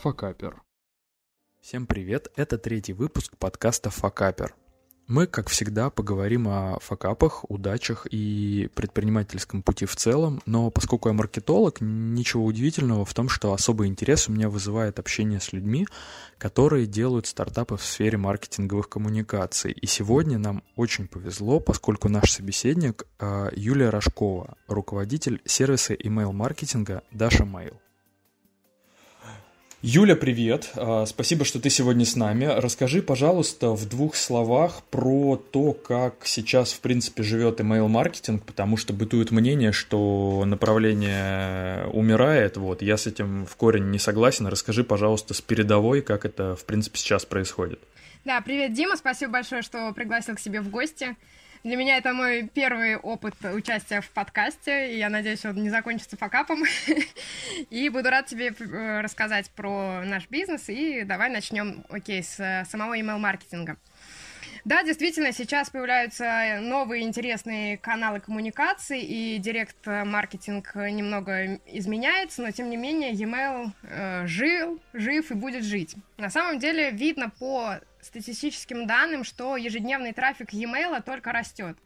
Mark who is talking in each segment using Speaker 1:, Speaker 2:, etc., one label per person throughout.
Speaker 1: Факапер. Всем привет, это третий выпуск подкаста Факапер. Мы, как всегда, поговорим о факапах, удачах и предпринимательском пути в целом, но поскольку я маркетолог, ничего удивительного в том, что особый интерес у меня вызывает общение с людьми, которые делают стартапы в сфере маркетинговых коммуникаций. И сегодня нам очень повезло, поскольку наш собеседник э, Юлия Рожкова, руководитель сервиса email-маркетинга Dasha Mail. Юля, привет. А, спасибо, что ты сегодня с нами. Расскажи, пожалуйста, в двух словах про то, как сейчас, в принципе, живет email-маркетинг, потому что бытует мнение, что направление умирает. Вот, я с этим в корень не согласен. Расскажи, пожалуйста, с передовой, как это, в принципе, сейчас происходит.
Speaker 2: Да, привет, Дима. Спасибо большое, что пригласил к себе в гости. Для меня это мой первый опыт участия в подкасте, и я надеюсь, он не закончится факапом. И буду рад тебе э, рассказать про наш бизнес, и давай начнем, окей, с э, самого email-маркетинга. Да, действительно, сейчас появляются новые интересные каналы коммуникации, и директ-маркетинг немного изменяется, но тем не менее e-mail э, жил, жив и будет жить. На самом деле видно по статистическим данным, что ежедневный трафик e-mail только растет.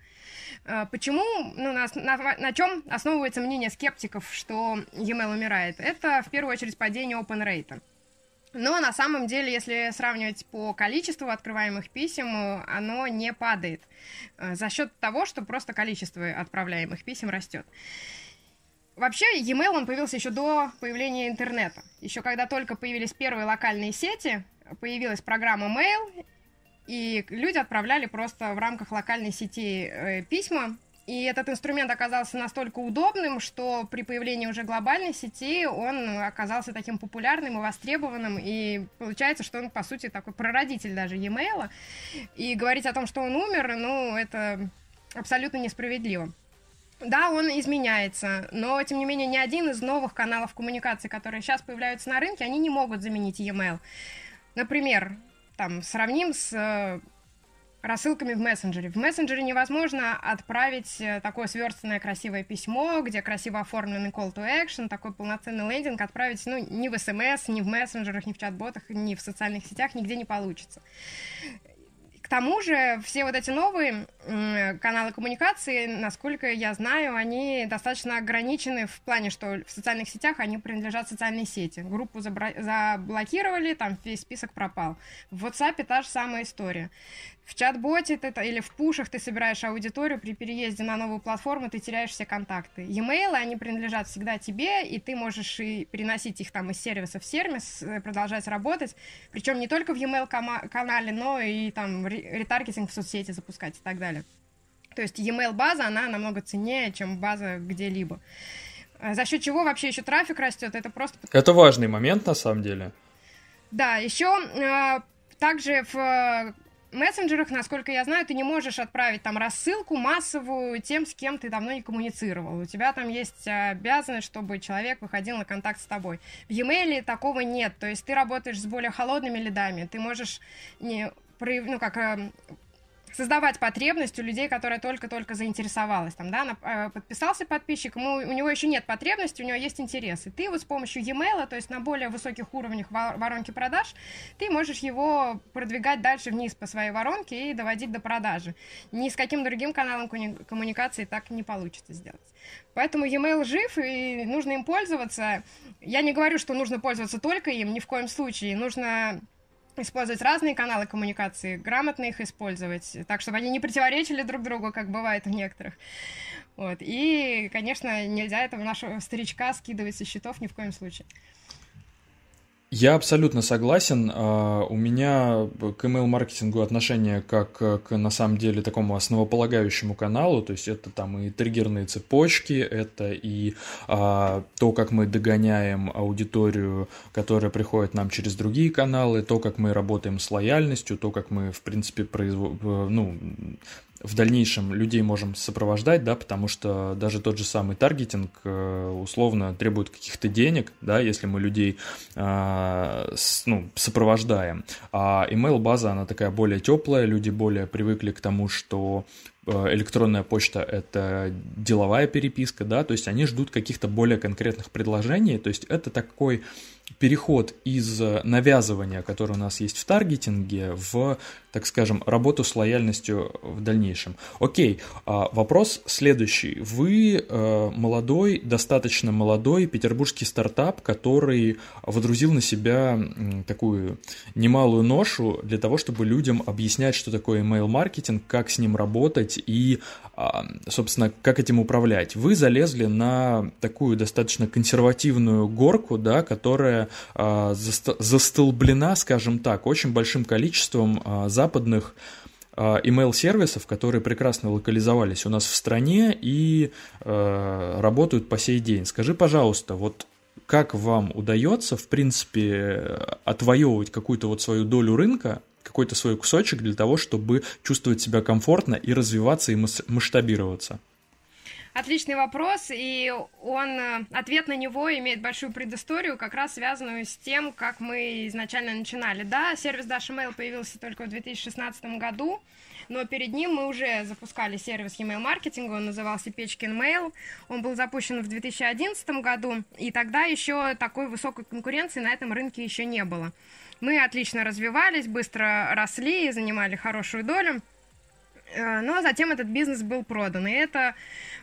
Speaker 2: Э, почему, ну, на, на, на чем основывается мнение скептиков, что e-mail умирает? Это в первую очередь падение open rate. Но на самом деле, если сравнивать по количеству открываемых писем, оно не падает э, за счет того, что просто количество отправляемых писем растет. Вообще, e-mail он появился еще до появления интернета. Еще когда только появились первые локальные сети, появилась программа Mail, и люди отправляли просто в рамках локальной сети э, письма и этот инструмент оказался настолько удобным, что при появлении уже глобальной сети он оказался таким популярным и востребованным. И получается, что он, по сути, такой прародитель даже e-mail. И говорить о том, что он умер, ну, это абсолютно несправедливо. Да, он изменяется, но, тем не менее, ни один из новых каналов коммуникации, которые сейчас появляются на рынке, они не могут заменить e-mail. Например, там, сравним с рассылками в мессенджере. В мессенджере невозможно отправить э, такое сверстанное красивое письмо, где красиво оформленный call to action, такой полноценный лендинг отправить ну, ни в смс, ни в мессенджерах, ни в чат-ботах, ни в социальных сетях нигде не получится. К тому же все вот эти новые каналы коммуникации, насколько я знаю, они достаточно ограничены в плане, что в социальных сетях они принадлежат социальной сети. Группу заблокировали, там весь список пропал. В WhatsApp та же самая история. В чат-боте ты, или в пушах ты собираешь аудиторию, при переезде на новую платформу ты теряешь все контакты. E-mail, они принадлежат всегда тебе, и ты можешь и переносить их там из сервиса в сервис, э, продолжать работать. Причем не только в e-mail канале, но и там ретаргетинг в соцсети запускать и так далее. То есть e-mail база, она намного ценнее, чем база где-либо. А за счет чего вообще еще трафик растет, это просто...
Speaker 1: Это важный момент на самом деле.
Speaker 2: Да, еще э, также в мессенджерах, насколько я знаю, ты не можешь отправить там рассылку массовую тем, с кем ты давно не коммуницировал. У тебя там есть обязанность, чтобы человек выходил на контакт с тобой. В e-mail такого нет. То есть ты работаешь с более холодными лидами. Ты можешь не ну, как эм, создавать потребность у людей, которая только-только заинтересовалась. Там, да, э, подписался подписчик, ему, у него еще нет потребности, у него есть интерес. И ты вот с помощью e-mail, то есть на более высоких уровнях воронки продаж, ты можешь его продвигать дальше вниз по своей воронке и доводить до продажи. Ни с каким другим каналом коммуникации так не получится сделать. Поэтому e-mail жив, и нужно им пользоваться. Я не говорю, что нужно пользоваться только им, ни в коем случае. Нужно использовать разные каналы коммуникации, грамотно их использовать, так, чтобы они не противоречили друг другу, как бывает у некоторых. Вот. И, конечно, нельзя этого нашего старичка скидывать со счетов ни в коем случае.
Speaker 1: Я абсолютно согласен. А, у меня к email-маркетингу отношение как к, на самом деле, такому основополагающему каналу. То есть это там и триггерные цепочки, это и а, то, как мы догоняем аудиторию, которая приходит нам через другие каналы, то, как мы работаем с лояльностью, то, как мы, в принципе, производим, ну, в дальнейшем людей можем сопровождать, да, потому что даже тот же самый таргетинг э, условно требует каких-то денег, да, если мы людей э, ну, сопровождаем. А email база, она такая более теплая, люди более привыкли к тому, что э, электронная почта – это деловая переписка, да, то есть они ждут каких-то более конкретных предложений, то есть это такой переход из навязывания, которое у нас есть в таргетинге, в, так скажем, работу с лояльностью в дальнейшем. Окей, а, вопрос следующий. Вы э, молодой, достаточно молодой петербургский стартап, который водрузил на себя такую немалую ношу для того, чтобы людям объяснять, что такое email-маркетинг, как с ним работать и, а, собственно, как этим управлять. Вы залезли на такую достаточно консервативную горку, да, которая а, застолблена, скажем так, очень большим количеством а, западных email-сервисов, которые прекрасно локализовались у нас в стране и э, работают по сей день. Скажи, пожалуйста, вот как вам удается, в принципе, отвоевывать какую-то вот свою долю рынка, какой-то свой кусочек для того, чтобы чувствовать себя комфортно и развиваться и масштабироваться?
Speaker 2: Отличный вопрос, и он, э, ответ на него имеет большую предысторию, как раз связанную с тем, как мы изначально начинали. Да, сервис Dash Email появился только в 2016 году, но перед ним мы уже запускали сервис email маркетинга, он назывался Печкин Mail, он был запущен в 2011 году, и тогда еще такой высокой конкуренции на этом рынке еще не было. Мы отлично развивались, быстро росли и занимали хорошую долю, э, но затем этот бизнес был продан, и это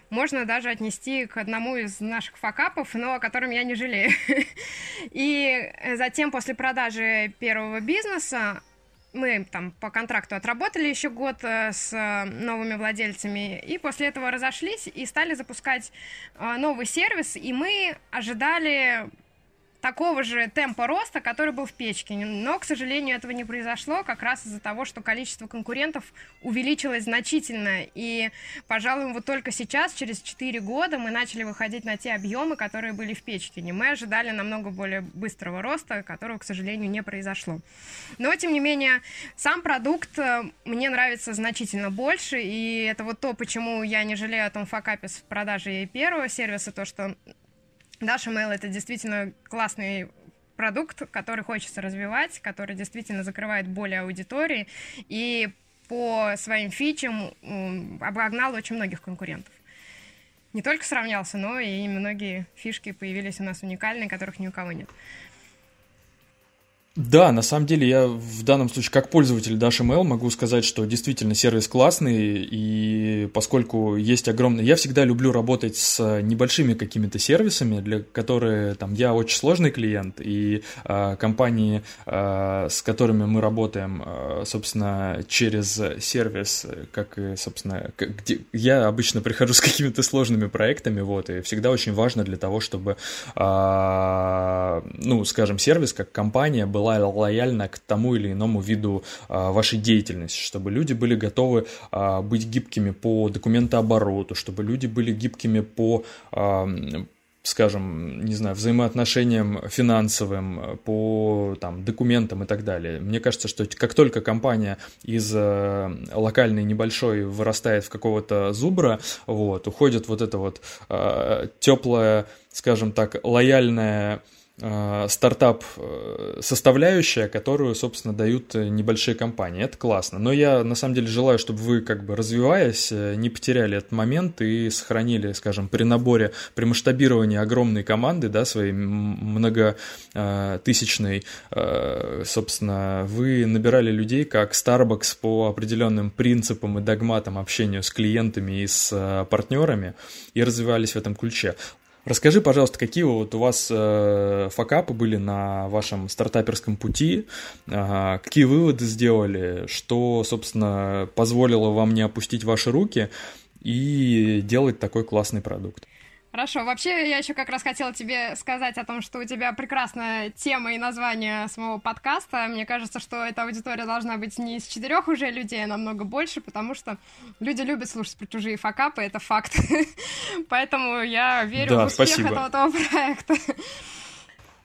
Speaker 2: можно даже отнести к одному из наших факапов, но о котором я не жалею. И затем, после продажи первого бизнеса, мы там по контракту отработали еще год э, с новыми владельцами, и после этого разошлись и стали запускать э, новый сервис, и мы ожидали такого же темпа роста, который был в печке. Но, к сожалению, этого не произошло как раз из-за того, что количество конкурентов увеличилось значительно. И, пожалуй, вот только сейчас, через 4 года, мы начали выходить на те объемы, которые были в печке. Мы ожидали намного более быстрого роста, которого, к сожалению, не произошло. Но, тем не менее, сам продукт э, мне нравится значительно больше, и это вот то, почему я не жалею о том факапе с продажей первого сервиса, то, что Dash Mail это действительно классный продукт, который хочется развивать, который действительно закрывает более аудитории и по своим фичам обогнал очень многих конкурентов. Не только сравнялся, но и многие фишки появились у нас уникальные, которых ни у кого нет.
Speaker 1: Да, на самом деле я в данном случае как пользователь DashML могу сказать, что действительно сервис классный, и поскольку есть огромный... Я всегда люблю работать с небольшими какими-то сервисами, для которые там я очень сложный клиент, и э, компании, э, с которыми мы работаем, э, собственно, через сервис, как и, собственно, где я обычно прихожу с какими-то сложными проектами, вот, и всегда очень важно для того, чтобы, э, ну, скажем, сервис как компания был была лояльна к тому или иному виду а, вашей деятельности, чтобы люди были готовы а, быть гибкими по документообороту, чтобы люди были гибкими по а, скажем, не знаю, взаимоотношениям финансовым, по там, документам и так далее. Мне кажется, что как только компания из э, локальной небольшой вырастает в какого-то зубра, вот, уходит вот эта вот э, теплая, скажем так, лояльная Э, стартап э, которую, собственно, дают э, небольшие компании. Это классно. Но я, на самом деле, желаю, чтобы вы, как бы развиваясь, не потеряли этот момент и сохранили, скажем, при наборе, при масштабировании огромной команды, да, своей многотысячной, собственно, вы набирали людей, как Starbucks по определенным принципам и догматам общения с клиентами и с партнерами, и развивались в этом ключе. Расскажи, пожалуйста, какие вот у вас э, факапы были на вашем стартаперском пути, э, какие выводы сделали, что, собственно, позволило вам не опустить ваши руки и делать такой классный продукт?
Speaker 2: Хорошо. Вообще, я еще как раз хотела тебе сказать о том, что у тебя прекрасная тема и название самого подкаста. Мне кажется, что эта аудитория должна быть не из четырех уже людей, а намного больше, потому что люди любят слушать про чужие факапы, это факт. Поэтому я верю да, в успех спасибо. этого, этого проекта.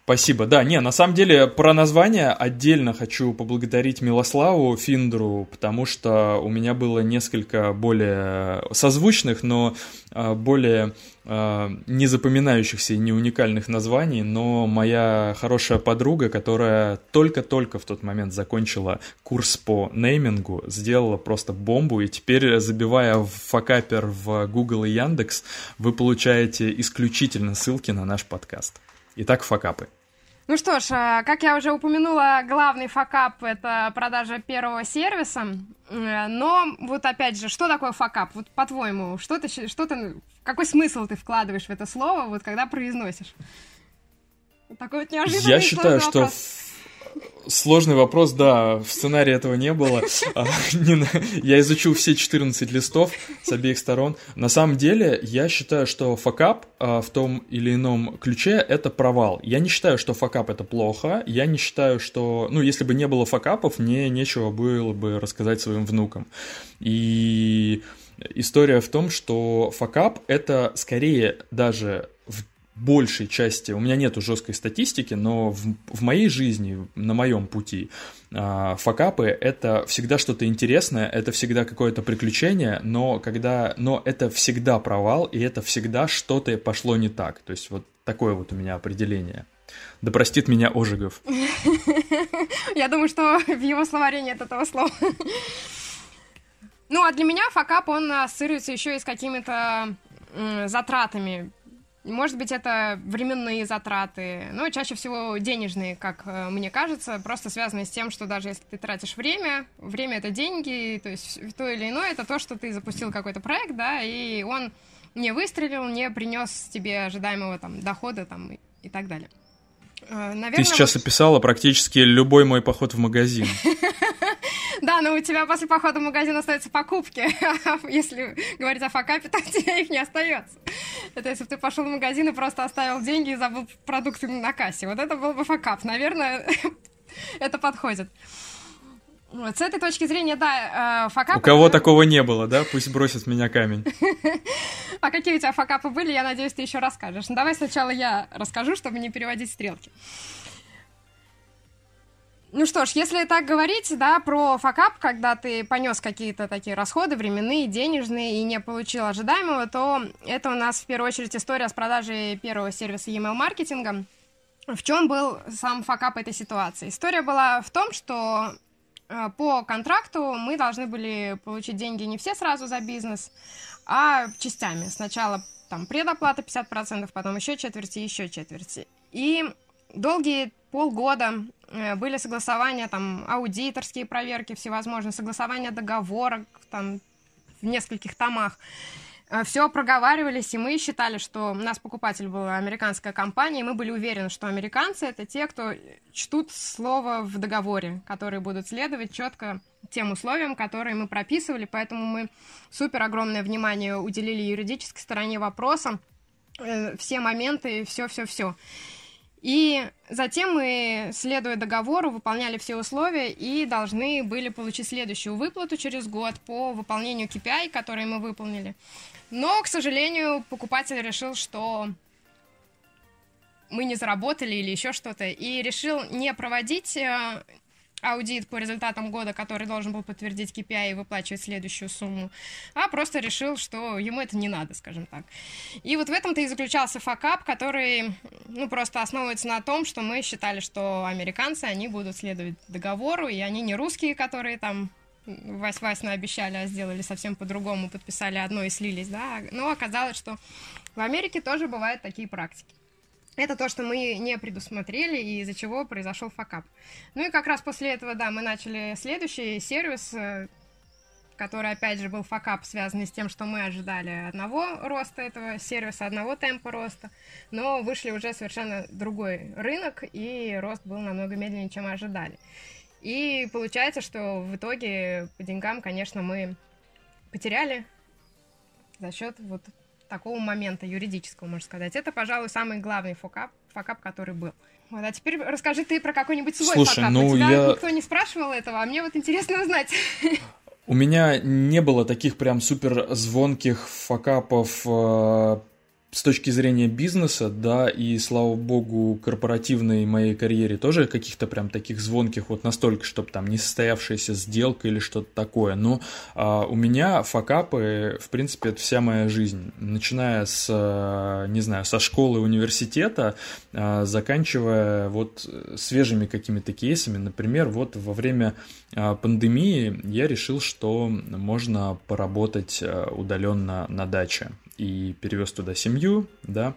Speaker 1: Спасибо. Да, не, на самом деле про название отдельно хочу поблагодарить Милославу Финдру, потому что у меня было несколько более созвучных, но а, более а, не запоминающихся и не уникальных названий, но моя хорошая подруга, которая только-только в тот момент закончила курс по неймингу, сделала просто бомбу, и теперь, забивая в факапер в Google и Яндекс, вы получаете исключительно ссылки на наш подкаст. Итак, факапы.
Speaker 2: Ну что ж, э, как я уже упомянула, главный факап — это продажа первого сервиса. Э, но вот опять же, что такое факап? Вот по-твоему, что ты, что ты, какой смысл ты вкладываешь в это слово, вот когда произносишь?
Speaker 1: Такой вот неожиданный Я считаю, что Сложный вопрос, да, в сценарии этого не было. А, я изучил все 14 листов с обеих сторон. На самом деле, я считаю, что факап а, в том или ином ключе — это провал. Я не считаю, что факап — это плохо. Я не считаю, что... Ну, если бы не было факапов, мне нечего было бы рассказать своим внукам. И история в том, что факап — это скорее даже большей части, у меня нету жесткой статистики, но в, в моей жизни, на моем пути, э, факапы это всегда что-то интересное, это всегда какое-то приключение, но когда, но это всегда провал и это всегда что-то пошло не так. То есть вот такое вот у меня определение. Да простит меня Ожегов.
Speaker 2: Я думаю, что в его словаре нет этого слова. Ну, а для меня факап, он ассоциируется еще и с какими-то затратами может быть, это временные затраты, но чаще всего денежные, как э, мне кажется, просто связанные с тем, что даже если ты тратишь время, время — это деньги, то есть то или иное — это то, что ты запустил какой-то проект, да, и он не выстрелил, не принес тебе ожидаемого там дохода там и, и так далее.
Speaker 1: Э, наверное, ты сейчас описала практически любой мой поход в магазин.
Speaker 2: Да, но у тебя после похода в магазин остаются покупки. Если говорить о факапе, то у тебя их не остается. Это если бы ты пошел в магазин и просто оставил деньги и забыл продукты на кассе. Вот это был бы факап. Наверное, это подходит. Вот, с этой точки зрения, да, э, факапы...
Speaker 1: У кого такого не было, да? Пусть бросит меня камень.
Speaker 2: А какие у тебя факапы были, я надеюсь, ты еще расскажешь. Ну, давай сначала я расскажу, чтобы не переводить стрелки. Ну что ж, если так говорить, да, про факап, когда ты понес какие-то такие расходы временные, денежные и не получил ожидаемого, то это у нас в первую очередь история с продажей первого сервиса e-mail маркетинга. В чем был сам факап этой ситуации? История была в том, что э, по контракту мы должны были получить деньги не все сразу за бизнес, а частями. Сначала там предоплата 50%, потом еще четверти, еще четверти. И долгие полгода э, были согласования, там, аудиторские проверки всевозможные, согласования договоров, там, в нескольких томах. Э, Все проговаривались, и мы считали, что у нас покупатель была американская компания, и мы были уверены, что американцы — это те, кто чтут слово в договоре, которые будут следовать четко тем условиям, которые мы прописывали, поэтому мы супер огромное внимание уделили юридической стороне вопроса, э, все моменты, все-все-все. И затем мы, следуя договору, выполняли все условия и должны были получить следующую выплату через год по выполнению KPI, которые мы выполнили. Но, к сожалению, покупатель решил, что мы не заработали или еще что-то, и решил не проводить э, аудит по результатам года, который должен был подтвердить KPI и выплачивать следующую сумму, а просто решил, что ему это не надо, скажем так. И вот в этом-то и заключался факап, который, ну, просто основывается на том, что мы считали, что американцы, они будут следовать договору, и они не русские, которые там Вась-Вась обещали, а сделали совсем по-другому, подписали одно и слились, да, но оказалось, что в Америке тоже бывают такие практики. Это то, что мы не предусмотрели, и из-за чего произошел факап. Ну и как раз после этого, да, мы начали следующий сервис, э, который, опять же, был факап, связанный с тем, что мы ожидали одного роста этого сервиса, одного темпа роста, но вышли уже совершенно другой рынок, и рост был намного медленнее, чем ожидали. И получается, что в итоге по деньгам, конечно, мы потеряли за счет вот такого момента юридического, можно сказать. Это, пожалуй, самый главный факап, факап который был. Вот, а теперь расскажи ты про какой-нибудь свой Слушай, факап. Ну, У тебя я... никто не спрашивал этого, а мне вот интересно узнать.
Speaker 1: У меня не было таких прям супер звонких факапов э, с точки зрения бизнеса, да, и, слава богу, корпоративной моей карьере тоже каких-то прям таких звонких вот настолько, чтобы там не состоявшаяся сделка или что-то такое. Но а, у меня факапы, в принципе, это вся моя жизнь. Начиная с, а, не знаю, со школы, университета, а, заканчивая вот свежими какими-то кейсами. Например, вот во время а, пандемии я решил, что можно поработать а, удаленно на даче. И перевез туда семью, да,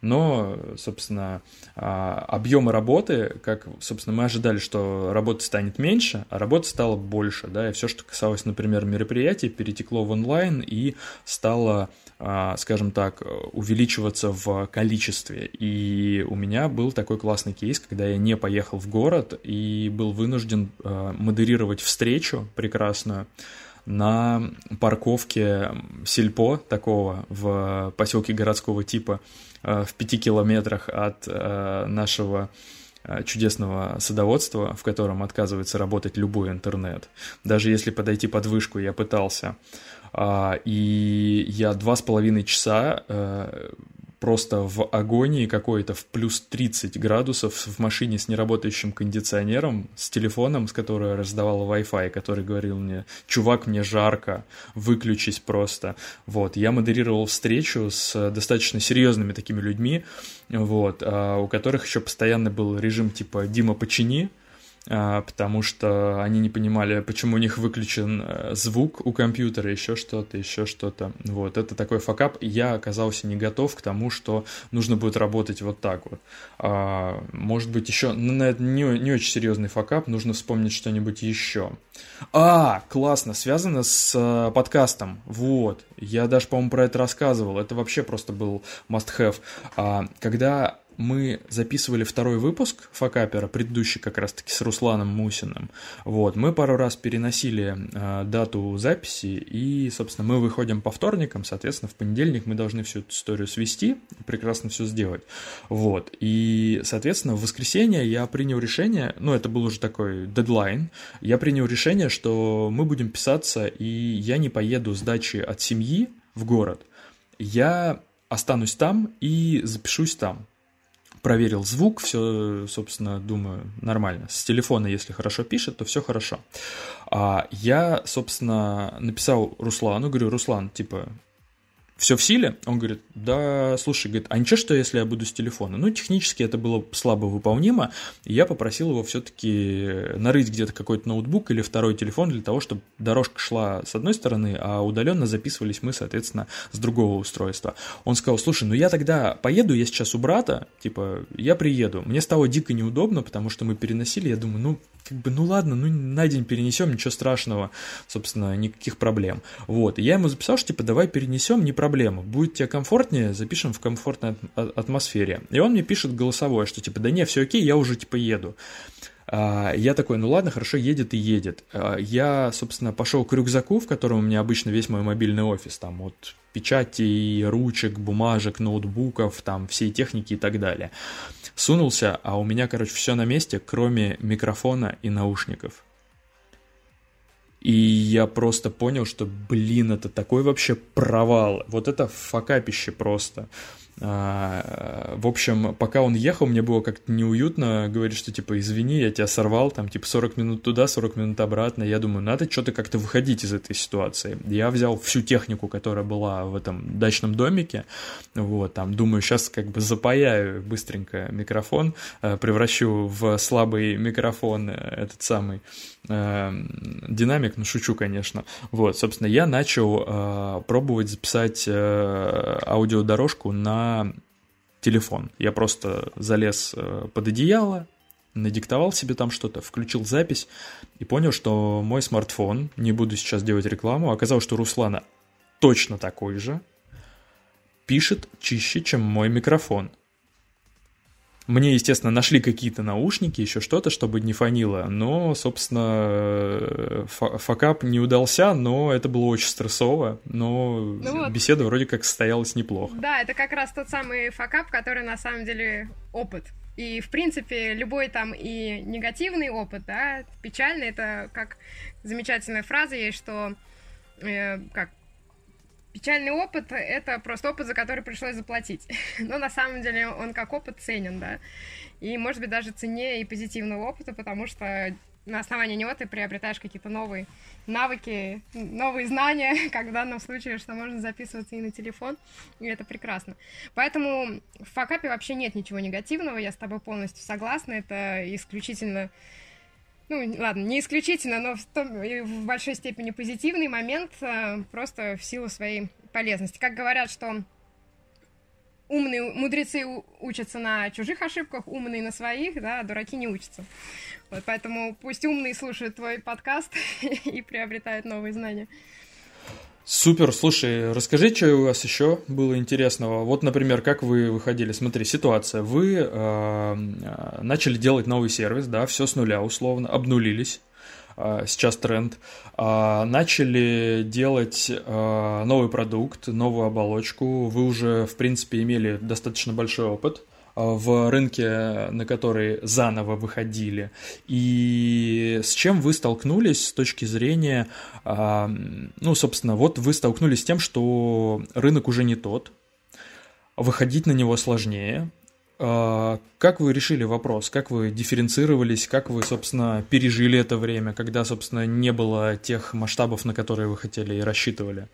Speaker 1: но, собственно, а, объемы работы, как, собственно, мы ожидали, что работы станет меньше, а работы стало больше, да, и все, что касалось, например, мероприятий, перетекло в онлайн и стало, а, скажем так, увеличиваться в количестве. И у меня был такой классный кейс, когда я не поехал в город и был вынужден а, модерировать встречу прекрасную, на парковке сельпо такого в поселке городского типа э, в пяти километрах от э, нашего э, чудесного садоводства, в котором отказывается работать любой интернет. Даже если подойти под вышку, я пытался. А, и я два с половиной часа просто в агонии какой-то, в плюс 30 градусов в машине с неработающим кондиционером, с телефоном, с которого раздавала Wi-Fi, который говорил мне, чувак, мне жарко, выключись просто. Вот, я модерировал встречу с достаточно серьезными такими людьми, вот, а у которых еще постоянно был режим типа «Дима, почини», потому что они не понимали, почему у них выключен э, звук у компьютера, еще что-то, еще что-то. Вот, это такой факап. Я оказался не готов к тому, что нужно будет работать вот так вот. А, может быть, еще, ну, на это не, не очень серьезный факап, нужно вспомнить что-нибудь еще. А, классно, связано с э, подкастом. Вот, я даже, по-моему, про это рассказывал. Это вообще просто был must-have. А, когда мы записывали второй выпуск Факапера, предыдущий как раз-таки с Русланом Мусиным. Вот, мы пару раз переносили э, дату записи, и, собственно, мы выходим по вторникам, соответственно, в понедельник мы должны всю эту историю свести прекрасно все сделать. Вот, и, соответственно, в воскресенье я принял решение, ну, это был уже такой дедлайн, я принял решение, что мы будем писаться, и я не поеду с дачи от семьи в город, я останусь там и запишусь там проверил звук, все, собственно, думаю, нормально. С телефона, если хорошо пишет, то все хорошо. А я, собственно, написал Руслану, говорю, Руслан, типа, все в силе? Он говорит, да, слушай, говорит, а ничего, что если я буду с телефона? Ну, технически это было слабо выполнимо, и я попросил его все-таки нарыть где-то какой-то ноутбук или второй телефон для того, чтобы дорожка шла с одной стороны, а удаленно записывались мы, соответственно, с другого устройства. Он сказал, слушай, ну я тогда поеду, я сейчас у брата, типа, я приеду. Мне стало дико неудобно, потому что мы переносили, я думаю, ну, как бы, ну ладно, ну на день перенесем, ничего страшного, собственно, никаких проблем. Вот, и я ему записал, что типа давай перенесем, не проблема, будет тебе комфортнее, запишем в комфортной атмосфере. И он мне пишет голосовое, что типа да не, все окей, я уже типа еду. А, я такой, ну ладно, хорошо, едет и едет. А, я, собственно, пошел к рюкзаку, в котором у меня обычно весь мой мобильный офис, там от печати, ручек, бумажек, ноутбуков, там всей техники и так далее сунулся, а у меня, короче, все на месте, кроме микрофона и наушников. И я просто понял, что, блин, это такой вообще провал. Вот это факапище просто. А, в общем, пока он ехал, мне было как-то неуютно говорить, что типа извини, я тебя сорвал, там типа 40 минут туда, 40 минут обратно. Я думаю, надо что-то как-то выходить из этой ситуации. Я взял всю технику, которая была в этом дачном домике, вот, там, думаю, сейчас как бы запаяю быстренько микрофон, э, превращу в слабый микрофон э, этот самый э, динамик, ну шучу, конечно. Вот, собственно, я начал пробовать записать аудиодорожку на телефон. Я просто залез э, под одеяло, надиктовал себе там что-то, включил запись и понял, что мой смартфон, не буду сейчас делать рекламу, оказалось, что Руслана точно такой же, пишет чище, чем мой микрофон. Мне, естественно, нашли какие-то наушники, еще что-то, чтобы не фонило, но, собственно, факап не удался, но это было очень стрессово, но ну вот. беседа вроде как состоялась неплохо.
Speaker 2: Да, это как раз тот самый факап, который на самом деле опыт. И, в принципе, любой там и негативный опыт, да, печальный, это как замечательная фраза есть, что э, как печальный опыт — это просто опыт, за который пришлось заплатить. Но на самом деле он как опыт ценен, да. И, может быть, даже ценнее и позитивного опыта, потому что на основании него ты приобретаешь какие-то новые навыки, новые знания, как в данном случае, что можно записываться и на телефон, и это прекрасно. Поэтому в факапе вообще нет ничего негативного, я с тобой полностью согласна, это исключительно ну, ладно, не исключительно, но в, том, в большой степени позитивный момент э, просто в силу своей полезности. Как говорят, что умные мудрецы учатся на чужих ошибках, умные на своих, да, а дураки не учатся. Вот поэтому пусть умные слушают твой подкаст и приобретают новые знания.
Speaker 1: Супер, слушай, расскажи, что у вас еще было интересного. Вот, например, как вы выходили. Смотри, ситуация. Вы э, начали делать новый сервис, да, все с нуля условно, обнулились. Э, сейчас тренд. Э, начали делать э, новый продукт, новую оболочку. Вы уже, в принципе, имели достаточно большой опыт в рынке, на который заново выходили, и с чем вы столкнулись с точки зрения, а, ну, собственно, вот вы столкнулись с тем, что рынок уже не тот, выходить на него сложнее. А, как вы решили вопрос? Как вы дифференцировались? Как вы, собственно, пережили это время, когда, собственно, не было тех масштабов, на которые вы хотели и рассчитывали?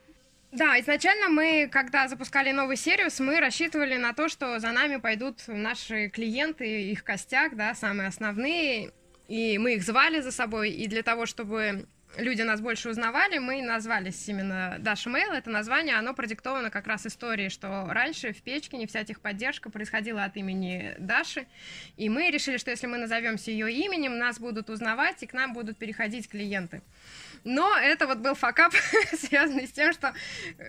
Speaker 2: Да, изначально мы, когда запускали новый сервис, мы рассчитывали на то, что за нами пойдут наши клиенты, их костяк, да, самые основные, и мы их звали за собой, и для того, чтобы люди нас больше узнавали, мы назвались именно Dash Mail. Это название, оно продиктовано как раз историей, что раньше в Печкине вся техподдержка происходила от имени Даши, и мы решили, что если мы назовемся ее именем, нас будут узнавать, и к нам будут переходить клиенты. Но это вот был факап, связанный с тем, что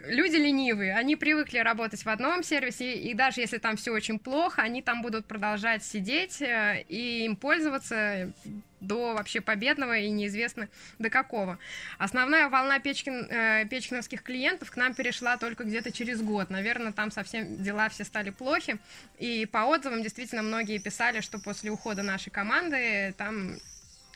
Speaker 2: люди ленивые, они привыкли работать в одном сервисе, и даже если там все очень плохо, они там будут продолжать сидеть э, и им пользоваться до вообще победного и неизвестно до какого. Основная волна Печкин, э, печкиновских клиентов к нам перешла только где-то через год. Наверное, там совсем дела все стали плохи. И по отзывам действительно многие писали, что после ухода нашей команды там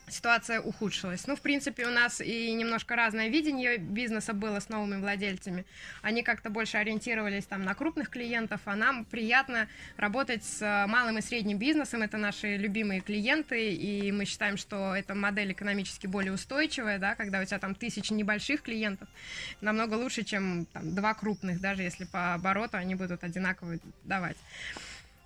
Speaker 2: ситуация ухудшилась. Ну, в принципе, у нас и немножко разное видение бизнеса было с новыми владельцами. Они как-то больше ориентировались там на крупных клиентов, а нам приятно работать с малым и средним бизнесом. Это наши любимые клиенты, и мы считаем, что эта модель экономически более устойчивая, да, когда у тебя там тысячи небольших клиентов, намного лучше, чем там, два крупных, даже если по обороту они будут одинаково давать.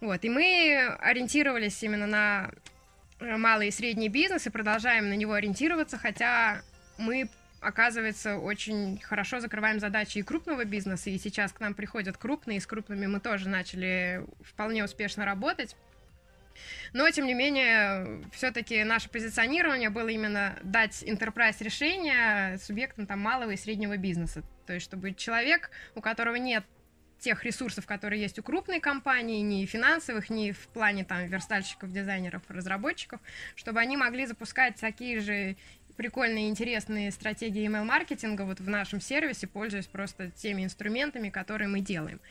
Speaker 2: Вот, и мы ориентировались именно на Э, малый и средний бизнес и продолжаем на него ориентироваться, хотя мы оказывается, очень хорошо закрываем задачи и крупного бизнеса, и сейчас к нам приходят крупные, и с крупными мы тоже начали вполне успешно работать. Но, тем не менее, все-таки наше позиционирование было именно дать enterprise решение субъектам там, малого и среднего бизнеса. То есть, чтобы человек, у которого нет тех ресурсов, которые есть у крупной компании, ни финансовых, ни в плане там верстальщиков, дизайнеров, разработчиков, чтобы они могли запускать такие же прикольные, интересные стратегии email-маркетинга вот в нашем сервисе, пользуясь просто теми инструментами, которые мы делаем.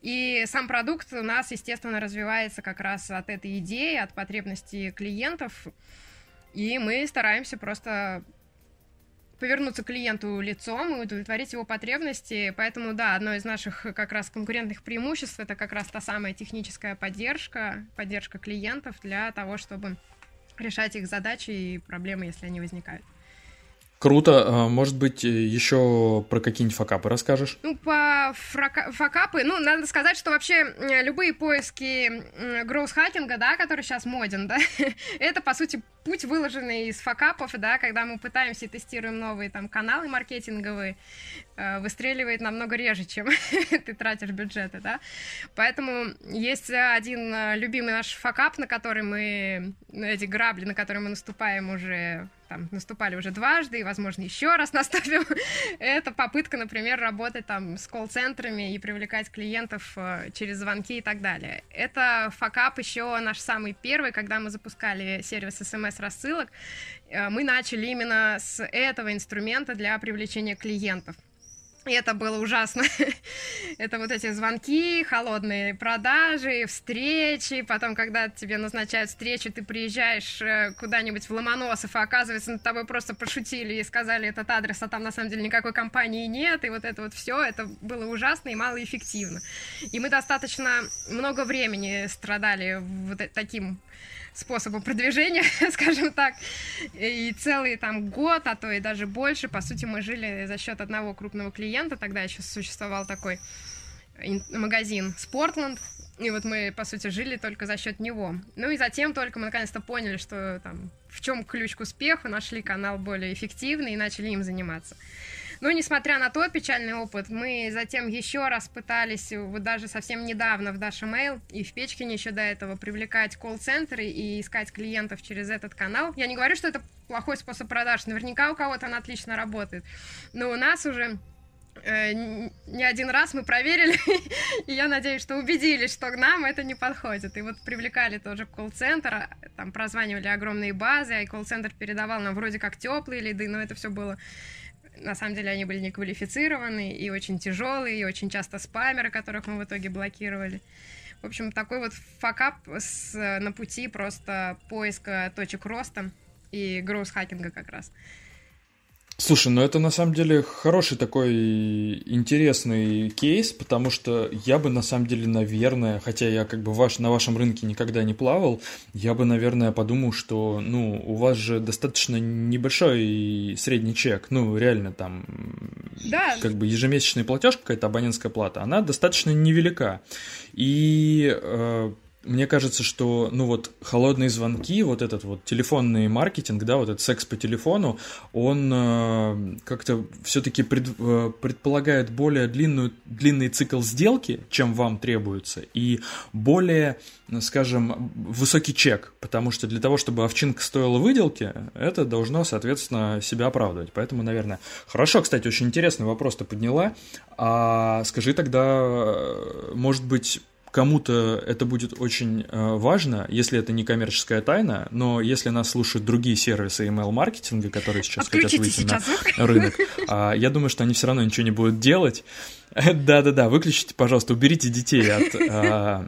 Speaker 2: И сам продукт у нас, естественно, развивается как раз от этой идеи, от потребностей клиентов. И мы стараемся просто повернуться клиенту лицом и удовлетворить его потребности. Поэтому, да, одно из наших как раз конкурентных преимуществ это как раз та самая техническая поддержка, поддержка клиентов для того, чтобы решать их задачи и проблемы, если они возникают.
Speaker 1: Круто. А, может быть, еще про какие-нибудь факапы расскажешь?
Speaker 2: Ну, по факапы, ну, надо сказать, что вообще любые поиски гроус-хакинга, да, который сейчас моден, да, это, по сути, путь, выложенный из факапов, да, когда мы пытаемся и тестируем новые там каналы маркетинговые, э, выстреливает намного реже, чем ты тратишь бюджеты, да. Поэтому есть один э, любимый наш факап, на который мы, эти грабли, на которые мы наступаем уже там наступали уже дважды, и, возможно, еще раз наступим. Это попытка, например, работать там с колл-центрами и привлекать клиентов э, через звонки и так далее. Это факап еще наш самый первый, когда мы запускали сервис смс-рассылок. Э, мы начали именно с этого инструмента для привлечения клиентов. И это было ужасно. это вот эти звонки, холодные продажи, встречи. Потом, когда тебе назначают встречу, ты приезжаешь э, куда-нибудь в Ломоносов, а оказывается, над тобой просто пошутили и сказали этот адрес, а там на самом деле никакой компании нет. И вот это вот все, это было ужасно и малоэффективно. И мы достаточно много времени страдали вот таким способа продвижения, скажем так. И целый там год, а то и даже больше, по сути, мы жили за счет одного крупного клиента. Тогда еще существовал такой магазин Спортланд, И вот мы, по сути, жили только за счет него. Ну и затем только мы наконец-то поняли, что там в чем ключ к успеху, нашли канал более эффективный и начали им заниматься. Но, несмотря на тот печальный опыт, мы затем еще раз пытались, вот даже совсем недавно в Dash Mail и в Печкине еще до этого привлекать колл-центры и искать клиентов через этот канал. Я не говорю, что это плохой способ продаж, наверняка у кого-то он отлично работает, но у нас уже э, не один раз мы проверили, и я надеюсь, что убедились, что к нам это не подходит. И вот привлекали тоже колл-центр, там прозванивали огромные базы, и колл-центр передавал нам вроде как теплые лиды, но это все было на самом деле они были неквалифицированы и очень тяжелые, и очень часто спамеры, которых мы в итоге блокировали. В общем, такой вот факап с, на пути просто поиска точек роста и гроус-хакинга как раз.
Speaker 1: Слушай, ну это на самом деле хороший такой интересный кейс, потому что я бы на самом деле, наверное, хотя я как бы ваш, на вашем рынке никогда не плавал, я бы, наверное, подумал, что, ну, у вас же достаточно небольшой средний чек, ну, реально там, да. как бы ежемесячный платеж, какая-то абонентская плата, она достаточно невелика. И э, мне кажется, что, ну вот, холодные звонки, вот этот вот телефонный маркетинг, да, вот этот секс по телефону, он э, как-то все-таки пред, э, предполагает более длинную, длинный цикл сделки, чем вам требуется, и более, скажем, высокий чек, потому что для того, чтобы овчинка стоила выделки, это должно, соответственно, себя оправдывать. Поэтому, наверное, хорошо, кстати, очень интересный вопрос ты подняла. А скажи тогда, э, может быть, кому-то это будет очень э, важно, если это не коммерческая тайна, но если нас слушают другие сервисы email-маркетинга, которые сейчас
Speaker 2: Отключите
Speaker 1: хотят выйти
Speaker 2: сейчас
Speaker 1: на рынок, а, я думаю, что они все равно ничего не будут делать. Да-да-да, выключите, пожалуйста, уберите детей от а,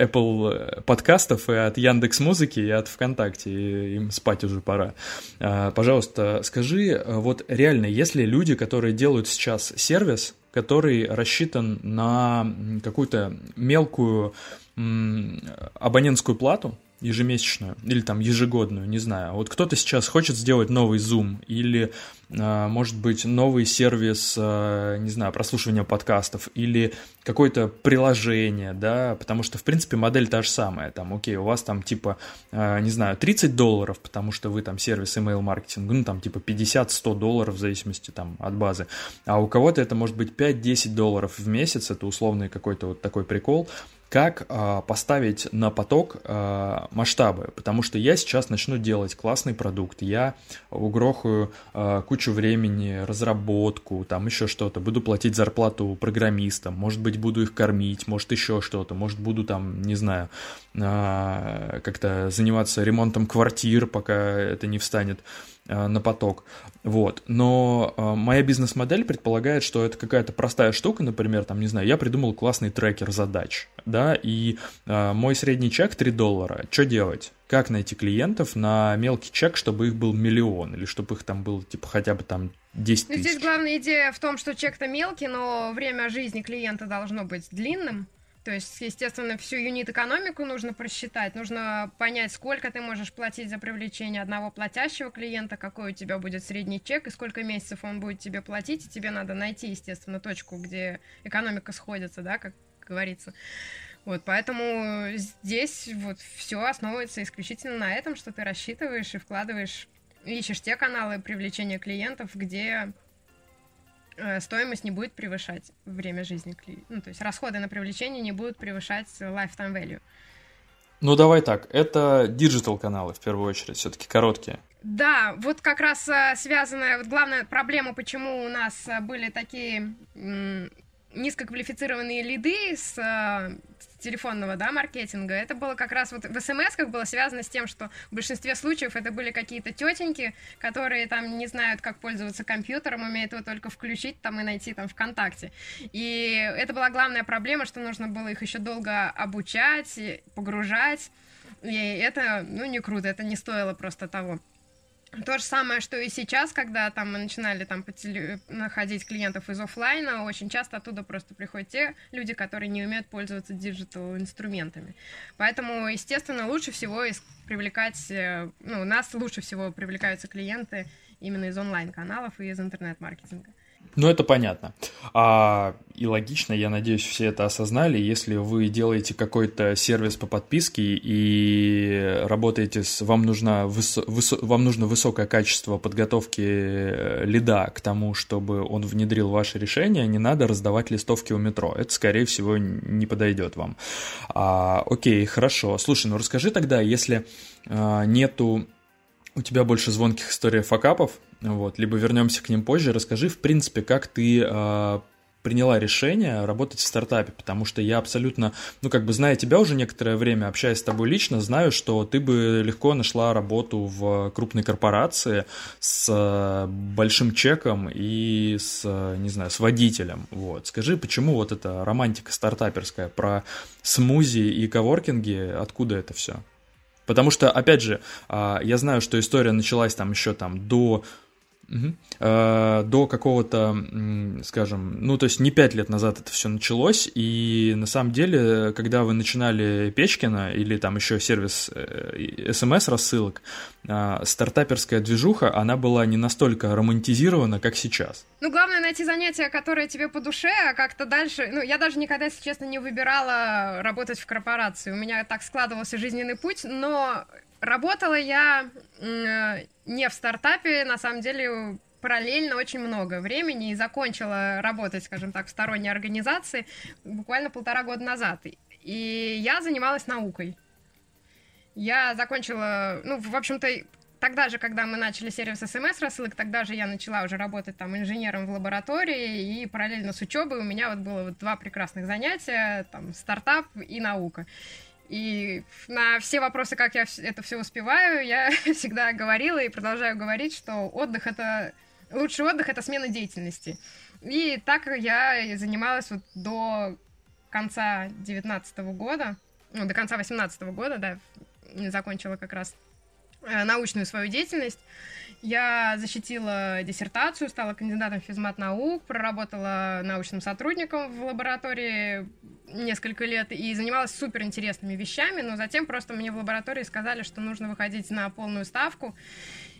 Speaker 1: Apple подкастов и от Яндекс Музыки и от ВКонтакте, им спать уже пора. А, пожалуйста, скажи, вот реально, если люди, которые делают сейчас сервис, который рассчитан на какую-то мелкую абонентскую плату, ежемесячную или там ежегодную, не знаю. Вот кто-то сейчас хочет сделать новый Zoom или, а, может быть, новый сервис, а, не знаю, прослушивания подкастов или какое-то приложение, да, потому что, в принципе, модель та же самая. Там, окей, у вас там типа, а, не знаю, 30 долларов, потому что вы там сервис email-маркетинга, ну, там типа 50-100 долларов в зависимости там от базы. А у кого-то это может быть 5-10 долларов в месяц, это условный какой-то вот такой прикол как а, поставить на поток а, масштабы, потому что я сейчас начну делать классный продукт, я угрохаю а, кучу времени, разработку, там еще что-то, буду платить зарплату программистам, может быть, буду их кормить, может, еще что-то, может, буду там, не знаю, а, как-то заниматься ремонтом квартир, пока это не встанет. Э, на поток. Вот. Но э, моя бизнес-модель предполагает, что это какая-то простая штука, например, там, не знаю, я придумал классный трекер задач, да, и э, мой средний чек 3 доллара. Что делать? Как найти клиентов на мелкий чек, чтобы их был миллион, или чтобы их там было, типа, хотя бы там 10 тысяч?
Speaker 2: Ну, здесь главная идея в том, что чек-то мелкий, но время жизни клиента должно быть длинным, то есть, естественно, всю юнит-экономику нужно просчитать, нужно понять, сколько ты можешь платить за привлечение одного платящего клиента, какой у тебя будет средний чек и сколько месяцев он будет тебе платить, и тебе надо найти, естественно, точку, где экономика сходится, да, как говорится. Вот, поэтому здесь вот все основывается исключительно на этом, что ты рассчитываешь и вкладываешь, ищешь те каналы привлечения клиентов, где стоимость не будет превышать время жизни клиента. Ну, то есть расходы на привлечение не будут превышать lifetime value.
Speaker 1: Ну, давай так, это digital каналы в первую очередь, все-таки короткие.
Speaker 2: Да, вот как раз э, связанная, вот главная проблема, почему у нас э, были такие низкоквалифицированные лиды с, с телефонного, да, маркетинга, это было как раз вот в смс было связано с тем, что в большинстве случаев это были какие-то тетеньки, которые там не знают, как пользоваться компьютером, умеют его только включить там и найти там ВКонтакте. И это была главная проблема, что нужно было их еще долго обучать, погружать, и это, ну, не круто, это не стоило просто того. То же самое, что и сейчас, когда там мы начинали там теле... находить клиентов из офлайна, очень часто оттуда просто приходят те люди, которые не умеют пользоваться digital инструментами. Поэтому, естественно, лучше всего привлекать, э, ну, у нас лучше всего привлекаются клиенты именно из онлайн-каналов и из интернет-маркетинга.
Speaker 1: Ну, это понятно. А, и логично, я надеюсь, все это осознали. Если вы делаете какой-то сервис по подписке и работаете с... Вам, нужна выс... Выс... вам нужно высокое качество подготовки э, лида к тому, чтобы он внедрил ваше решение, не надо раздавать листовки у метро. Это, скорее всего, не подойдет вам. А, окей, хорошо. Слушай, ну расскажи тогда, если а, нету у тебя больше звонких историй факапов, вот, либо вернемся к ним позже. Расскажи, в принципе, как ты э, приняла решение работать в стартапе, потому что я абсолютно, ну, как бы зная тебя уже некоторое время, общаясь с тобой лично, знаю, что ты бы легко нашла работу в крупной корпорации с э, большим чеком и с, не знаю, с водителем, вот. Скажи, почему вот эта романтика стартаперская про смузи и коворкинги, откуда это все? Потому что, опять же, а, я знаю, что история началась там еще там до Угу. до какого-то, скажем, ну, то есть не пять лет назад это все началось, и на самом деле, когда вы начинали Печкина или там еще сервис э, смс-рассылок, а, стартаперская движуха, она была не настолько романтизирована, как сейчас.
Speaker 2: Ну, главное найти занятия, которые тебе по душе, а как-то дальше... Ну, я даже никогда, если честно, не выбирала работать в корпорации. У меня так складывался жизненный путь, но Работала я не в стартапе, на самом деле параллельно очень много времени и закончила работать, скажем так, в сторонней организации буквально полтора года назад. И я занималась наукой. Я закончила, ну, в общем-то, тогда же, когда мы начали сервис смс рассылок, тогда же я начала уже работать там инженером в лаборатории, и параллельно с учебой у меня вот было вот два прекрасных занятия, там, стартап и наука. И на все вопросы, как я это все успеваю, я всегда говорила и продолжаю говорить, что отдых это лучший отдых это смена деятельности. И так я занималась вот до конца 19 года, ну, до конца 18 года, да, закончила как раз научную свою деятельность. Я защитила диссертацию, стала кандидатом в физмат наук, проработала научным сотрудником в лаборатории несколько лет и занималась супер интересными вещами, но затем просто мне в лаборатории сказали, что нужно выходить на полную ставку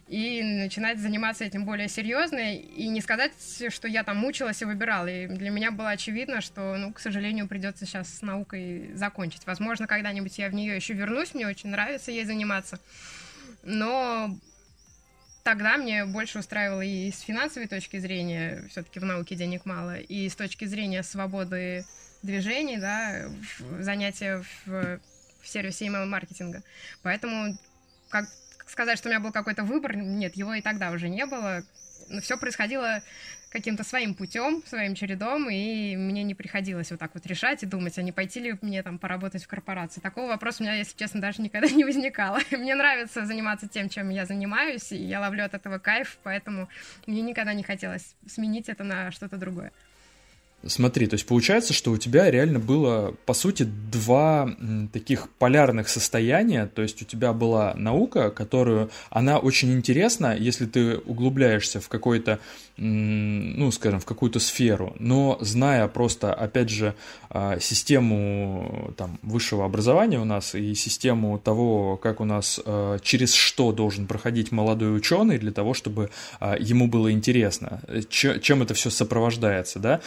Speaker 2: и начинать заниматься этим более серьезно, и не сказать, что я там мучилась и выбирала. И для меня было очевидно, что, ну, к сожалению, придется сейчас с наукой закончить. Возможно, когда-нибудь я в нее еще вернусь, мне очень нравится ей заниматься. Но тогда мне больше устраивало и с финансовой точки зрения, все-таки в науке денег мало, и с точки зрения свободы движений, да, занятия в, в сервисе email-маркетинга. Поэтому как сказать, что у меня был какой-то выбор, нет, его и тогда уже не было. Но все происходило каким-то своим путем, своим чередом, и мне не приходилось вот так вот решать и думать, а не пойти ли мне там поработать в корпорации. Такого вопроса у меня, если честно, даже никогда не возникало. Мне нравится заниматься тем, чем я занимаюсь, и я ловлю от этого кайф, поэтому мне никогда не хотелось сменить это на что-то другое.
Speaker 1: Смотри, то есть получается, что у тебя реально было, по сути, два таких полярных состояния. То есть у тебя была наука, которую, она очень интересна, если ты углубляешься в какой-то, ну, скажем, в какую-то сферу. Но зная просто, опять же, а, систему там, высшего образования у нас и систему того, как у нас, а, через что должен проходить молодой ученый для того, чтобы а, ему было интересно, чем это все сопровождается, да,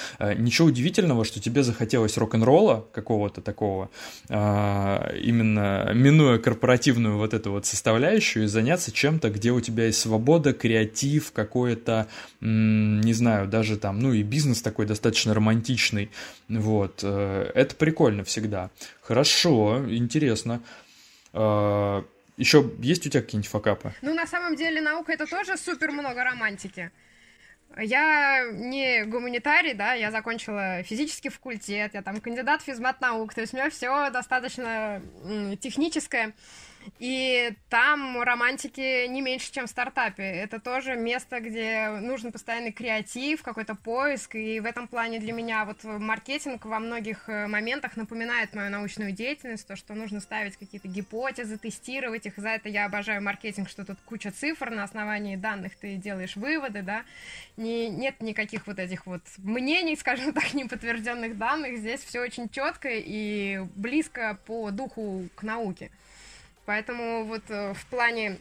Speaker 1: ничего удивительного, что тебе захотелось рок-н-ролла какого-то такого, а, именно минуя корпоративную вот эту вот составляющую, и заняться чем-то, где у тебя есть свобода, креатив, какой-то, не знаю, даже там, ну и бизнес такой достаточно романтичный, вот, э, это прикольно всегда. Хорошо, интересно. А, Еще есть у тебя какие-нибудь факапы?
Speaker 2: Ну, на самом деле, наука это тоже супер много романтики. Я не гуманитарий, да, я закончила физический факультет, я там кандидат физмат наук, то есть у меня все достаточно техническое. И там романтики не меньше, чем в стартапе. Это тоже место, где нужен постоянный креатив, какой-то поиск. И в этом плане для меня вот маркетинг во многих э, моментах напоминает мою научную деятельность, то, что нужно ставить какие-то гипотезы, тестировать их. За это я обожаю маркетинг, что тут куча цифр, на основании данных ты делаешь выводы, да. Не, нет никаких вот этих вот мнений, скажем так, неподтвержденных данных. Здесь все очень четко и близко по духу к науке. Поэтому вот э, в плане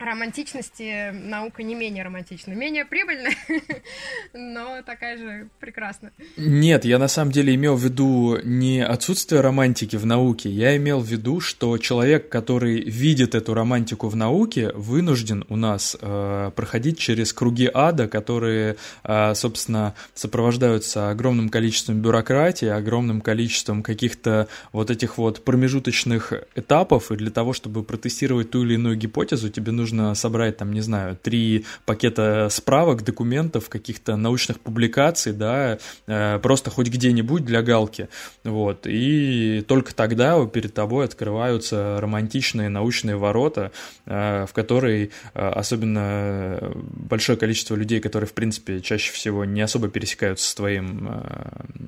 Speaker 2: романтичности наука не менее романтична. Менее прибыльная, но такая же прекрасная.
Speaker 1: Нет, я на самом деле имел в виду не отсутствие романтики в науке, я имел в виду, что человек, который видит эту романтику в науке, вынужден у нас э, проходить через круги ада, которые, э, собственно, сопровождаются огромным количеством бюрократии, огромным количеством каких-то вот этих вот промежуточных этапов, и для того, чтобы протестировать ту или иную гипотезу, тебе нужно нужно собрать, там, не знаю, три пакета справок, документов, каких-то научных публикаций, да, э, просто хоть где-нибудь для галки, вот, и только тогда перед тобой открываются романтичные научные ворота, э, в которые э, особенно большое количество людей, которые, в принципе, чаще всего не особо пересекаются с твоим,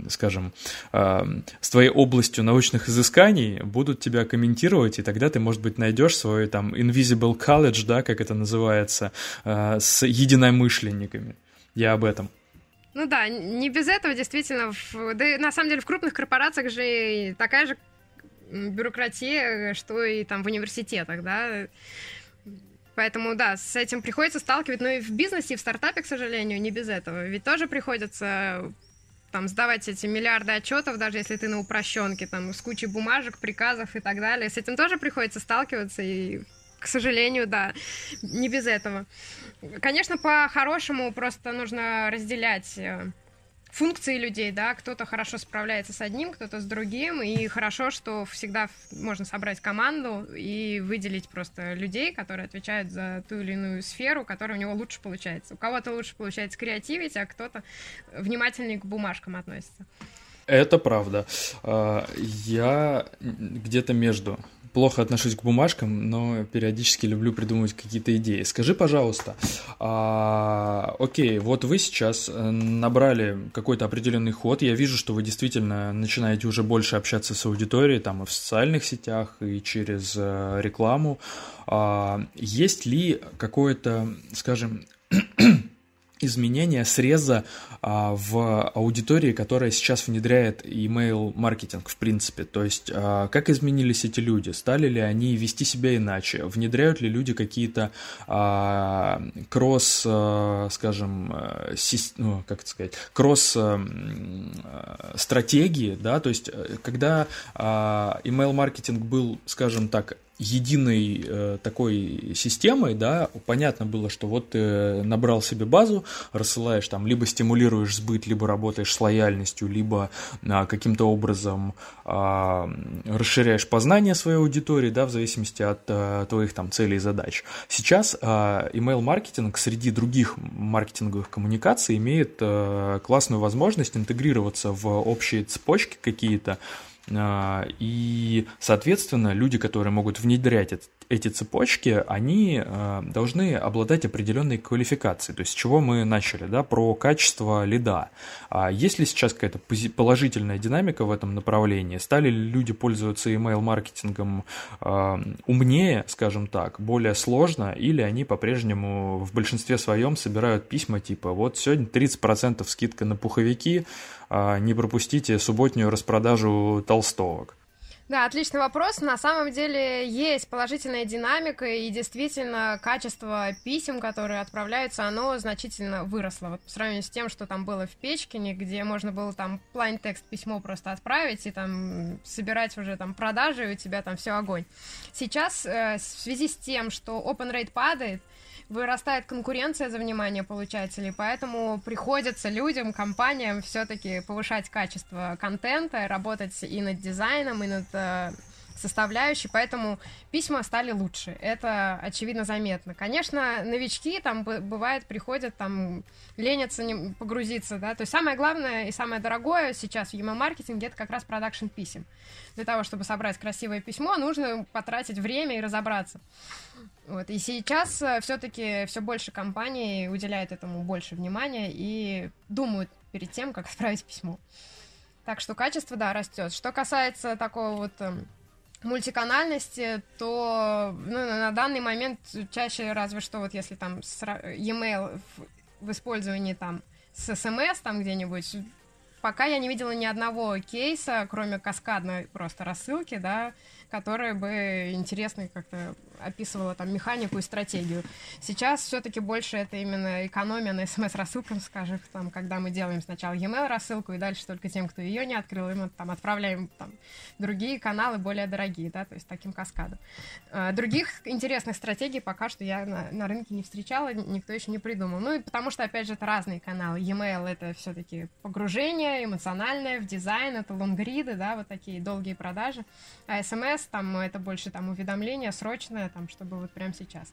Speaker 1: скажем, с твоей областью научных изысканий, будут тебя комментировать, и тогда ты, может быть, найдешь свой там invisible college, да, как это называется, э, с единомышленниками. Я об этом.
Speaker 2: Ну да, не без этого действительно. В, да на самом деле в крупных корпорациях же такая же бюрократия, что и там в университетах, да. Поэтому, да, с этим приходится сталкивать. Но и в бизнесе, и в стартапе, к сожалению, не без этого. Ведь тоже приходится там сдавать эти миллиарды отчетов, даже если ты на упрощенке, там, с кучей бумажек, приказов и так далее. С этим тоже приходится сталкиваться, и к сожалению, да, не без этого. Конечно, по-хорошему просто нужно разделять э, функции людей, да, кто-то хорошо справляется с одним, кто-то с другим, и хорошо, что всегда можно собрать команду и выделить просто людей, которые отвечают за ту или иную сферу, которая у него лучше получается. У кого-то лучше получается креативить, а кто-то внимательнее к бумажкам относится.
Speaker 1: Это правда. А, я где-то между плохо отношусь к бумажкам, но периодически люблю придумывать какие-то идеи. Скажи, пожалуйста, а, окей, вот вы сейчас э, набрали какой-то определенный ход, я вижу, что вы действительно начинаете уже больше общаться с аудиторией, там и в социальных сетях, и через э, рекламу. А, есть ли какое-то, скажем, изменения среза а, в аудитории, которая сейчас внедряет email маркетинг в принципе. То есть, а, как изменились эти люди? Стали ли они вести себя иначе? Внедряют ли люди какие-то а, кросс, а, скажем, а, си, ну, как это сказать, кросс а, стратегии, да? То есть, э, когда а, email маркетинг был, скажем так, единой э, такой системой, да, понятно было, что вот ты набрал себе базу, рассылаешь там, либо стимулируешь сбыт, либо работаешь с лояльностью, либо э, каким-то образом э, расширяешь познание своей аудитории, да, в зависимости от э, твоих там целей и задач. Сейчас э, email-маркетинг среди других маркетинговых коммуникаций имеет э, классную возможность интегрироваться в общие цепочки какие-то, а, и, соответственно, люди, которые могут внедрять эти цепочки, они а, должны обладать определенной квалификацией. То есть, с чего мы начали, да, про качество лида. А есть ли сейчас какая-то положительная динамика в этом направлении? Стали ли люди пользоваться email-маркетингом умнее, скажем так, более сложно, или они по-прежнему в большинстве своем собирают письма типа «Вот сегодня 30% скидка на пуховики, а, не пропустите субботнюю распродажу толстовок.
Speaker 2: Да, отличный вопрос. На самом деле есть положительная динамика, и действительно качество писем, которые отправляются, оно значительно выросло. Вот по сравнению с тем, что там было в Печкине, где можно было там плайн текст письмо просто отправить и там собирать уже там продажи, и у тебя там все огонь. Сейчас э, в связи с тем, что open rate падает, вырастает конкуренция за внимание получателей, поэтому приходится людям, компаниям все-таки повышать качество контента, работать и над дизайном, и над э, составляющей, поэтому письма стали лучше. Это очевидно заметно. Конечно, новички там бывает приходят там ленятся не погрузиться, да. То есть самое главное и самое дорогое сейчас в email-маркетинге это как раз продакшн писем. Для того, чтобы собрать красивое письмо, нужно потратить время и разобраться. Вот. И сейчас э, все-таки все больше компаний уделяют этому больше внимания и думают перед тем, как отправить письмо. Так что качество, да, растет. Что касается такого вот эм, мультиканальности, то ну, на данный момент чаще разве что вот если там e-mail в, в использовании там с смс там где-нибудь, пока я не видела ни одного кейса, кроме каскадной просто рассылки, да, которые бы интересно как-то описывала там механику и стратегию. Сейчас все-таки больше это именно экономия на смс-рассылкам, скажем, там, когда мы делаем сначала e-mail рассылку, и дальше только тем, кто ее не открыл, мы там отправляем там, другие каналы более дорогие, да, то есть таким каскадом. А, других интересных стратегий пока что я на, на рынке не встречала, никто еще не придумал. Ну и потому что, опять же, это разные каналы. E-mail — это все-таки погружение эмоциональное в дизайн, это лонгриды, да, вот такие долгие продажи. А смс, там, это больше там уведомления срочное, там, чтобы вот прямо сейчас.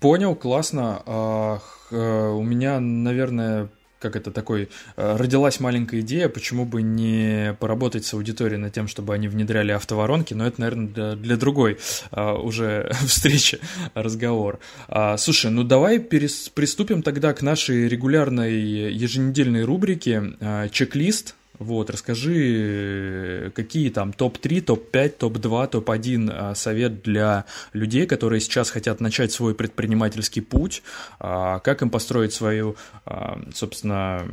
Speaker 1: Понял, классно. А, э, у меня, наверное, как это такой, э, родилась маленькая идея, почему бы не поработать с аудиторией над тем, чтобы они внедряли автоворонки, но это, наверное, для, для другой а, уже встречи, разговор. А, слушай, ну давай перес, приступим тогда к нашей регулярной еженедельной рубрике а, «Чек-лист», вот, расскажи, какие там топ-3, топ-5, топ-2, топ-1 совет для людей, которые сейчас хотят начать свой предпринимательский путь, а, как им построить свою, а, собственно,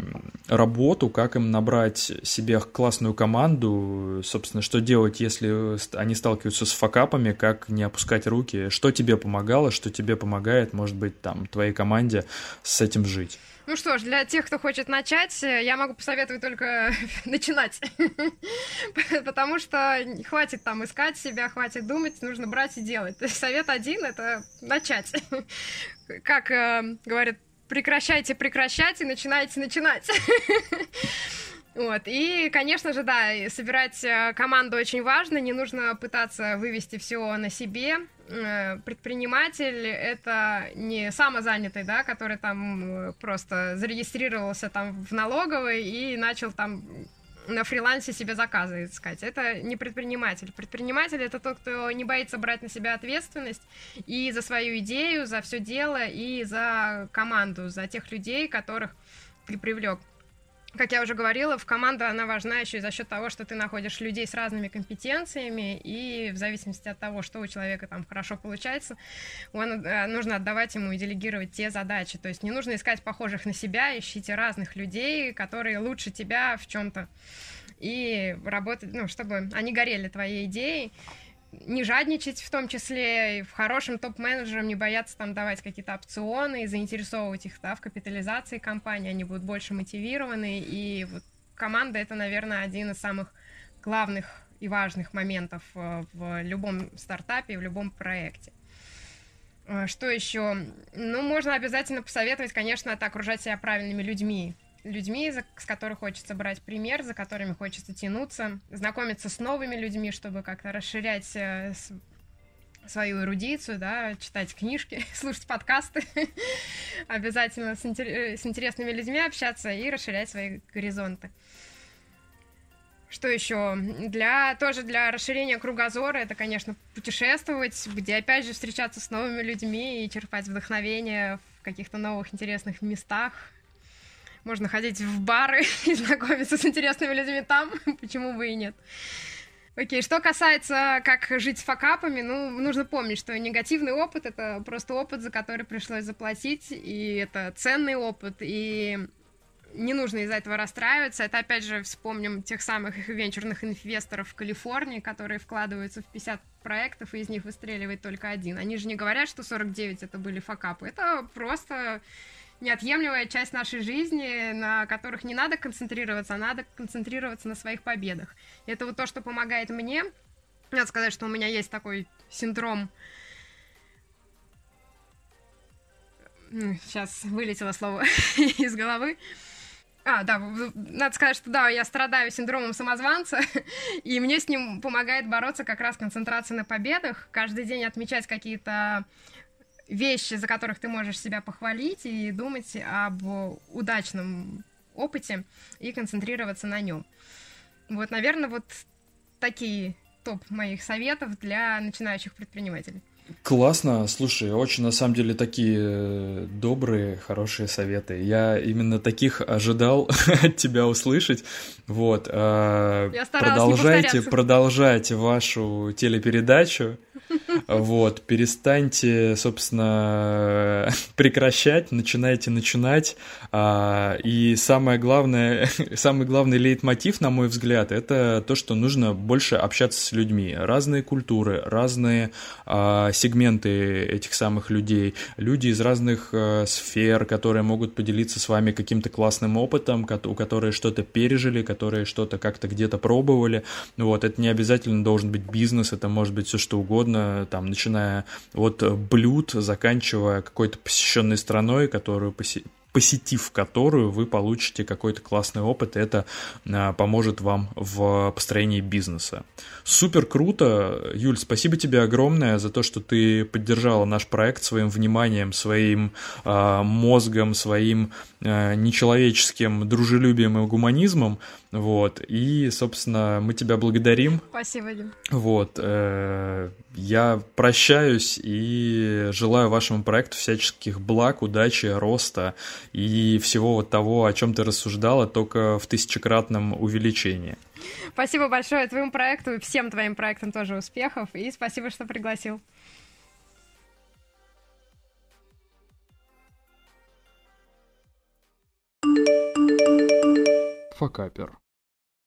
Speaker 1: работу, как им набрать себе классную команду, собственно, что делать, если они сталкиваются с факапами, как не опускать руки, что тебе помогало, что тебе помогает, может быть, там, твоей команде с этим жить.
Speaker 2: Ну что ж, для тех, кто хочет начать, э, я могу посоветовать только начинать. Потому что хватит там искать себя, хватит думать, нужно брать и делать. Совет один — это начать. Как э, говорят, прекращайте прекращать и начинайте начинать. Вот. И, конечно же, да, собирать э, команду очень важно, не нужно пытаться вывести все на себе. Э, предприниматель — это не самозанятый, да, который там э, просто зарегистрировался там в налоговой и начал там на фрилансе себе заказы искать. Это не предприниматель. Предприниматель — это тот, кто не боится брать на себя ответственность и за свою идею, за все дело, и за команду, за тех людей, которых ты привлек как я уже говорила, в команду она важна еще и за счет того, что ты находишь людей с разными компетенциями, и в зависимости от того, что у человека там хорошо получается, он, э, нужно отдавать ему и делегировать те задачи. То есть не нужно искать похожих на себя, ищите разных людей, которые лучше тебя в чем-то. И работать, ну, чтобы они горели твоей идеей не жадничать в том числе, и в хорошим топ-менеджерам не бояться там давать какие-то опционы и заинтересовывать их да, в капитализации компании, они будут больше мотивированы, и вот команда это, наверное, один из самых главных и важных моментов э, в любом стартапе, в любом проекте. Э, что еще? Ну, можно обязательно посоветовать, конечно, это окружать себя правильными людьми людьми, с которых хочется брать пример, за которыми хочется тянуться, знакомиться с новыми людьми, чтобы как-то расширять э, свою эрудицию, да, читать книжки, слушать подкасты, обязательно с, интер... Э, с интересными людьми общаться и расширять свои горизонты. Что еще? Для, тоже для расширения кругозора это, конечно, путешествовать, где, опять же, встречаться с новыми людьми и черпать вдохновение в каких-то новых интересных местах, можно ходить в бары и знакомиться с интересными людьми там, почему бы и нет. Окей, что касается, как жить с факапами, ну, нужно помнить, что негативный опыт — это просто опыт, за который пришлось заплатить, и это ценный опыт, и не нужно из-за этого расстраиваться. Это, опять же, вспомним тех самых венчурных инвесторов в Калифорнии, которые вкладываются в 50 проектов, и из них выстреливает только один. Они же не говорят, что 49 это были факапы. Это просто неотъемлемая часть нашей жизни, на которых не надо концентрироваться, а надо концентрироваться на своих победах. Это вот то, что помогает мне. Надо сказать, что у меня есть такой синдром Сейчас вылетело слово из головы. А, да, надо сказать, что да, я страдаю синдромом самозванца, и мне с ним помогает бороться как раз концентрация на победах, каждый день отмечать какие-то вещи, за которых ты можешь себя похвалить и думать об удачном опыте и концентрироваться на нем. Вот, наверное, вот такие топ моих советов для начинающих предпринимателей.
Speaker 1: Классно, слушай, очень на самом деле такие э, добрые, хорошие советы. Я именно таких ожидал от тебя услышать. Вот,
Speaker 2: э, Я
Speaker 1: продолжайте, продолжайте вашу телепередачу. Вот, перестаньте, собственно, прекращать, начинайте начинать. А, и самое главное, самый главный лейтмотив, на мой взгляд, это то, что нужно больше общаться с людьми. Разные культуры, разные а, сегменты этих самых людей, люди из разных а, сфер, которые могут поделиться с вами каким-то классным опытом, у которые что-то пережили, которые что-то как-то где-то пробовали. Вот, это не обязательно должен быть бизнес, это может быть все что угодно, там, начиная от блюд, заканчивая какой-то посещенной страной, которую посе посетив которую вы получите какой-то классный опыт, и это а, поможет вам в построении бизнеса. Супер круто. Юль, спасибо тебе огромное за то, что ты поддержала наш проект своим вниманием, своим а, мозгом, своим а, нечеловеческим дружелюбием и гуманизмом. Вот. И, собственно, мы тебя благодарим.
Speaker 2: Спасибо, Дим.
Speaker 1: Вот. Э, я прощаюсь и желаю вашему проекту всяческих благ, удачи, роста и всего вот того, о чем ты рассуждала, только в тысячекратном увеличении.
Speaker 2: Спасибо большое твоему проекту и всем твоим проектам тоже успехов. И спасибо, что пригласил.
Speaker 1: Факапер.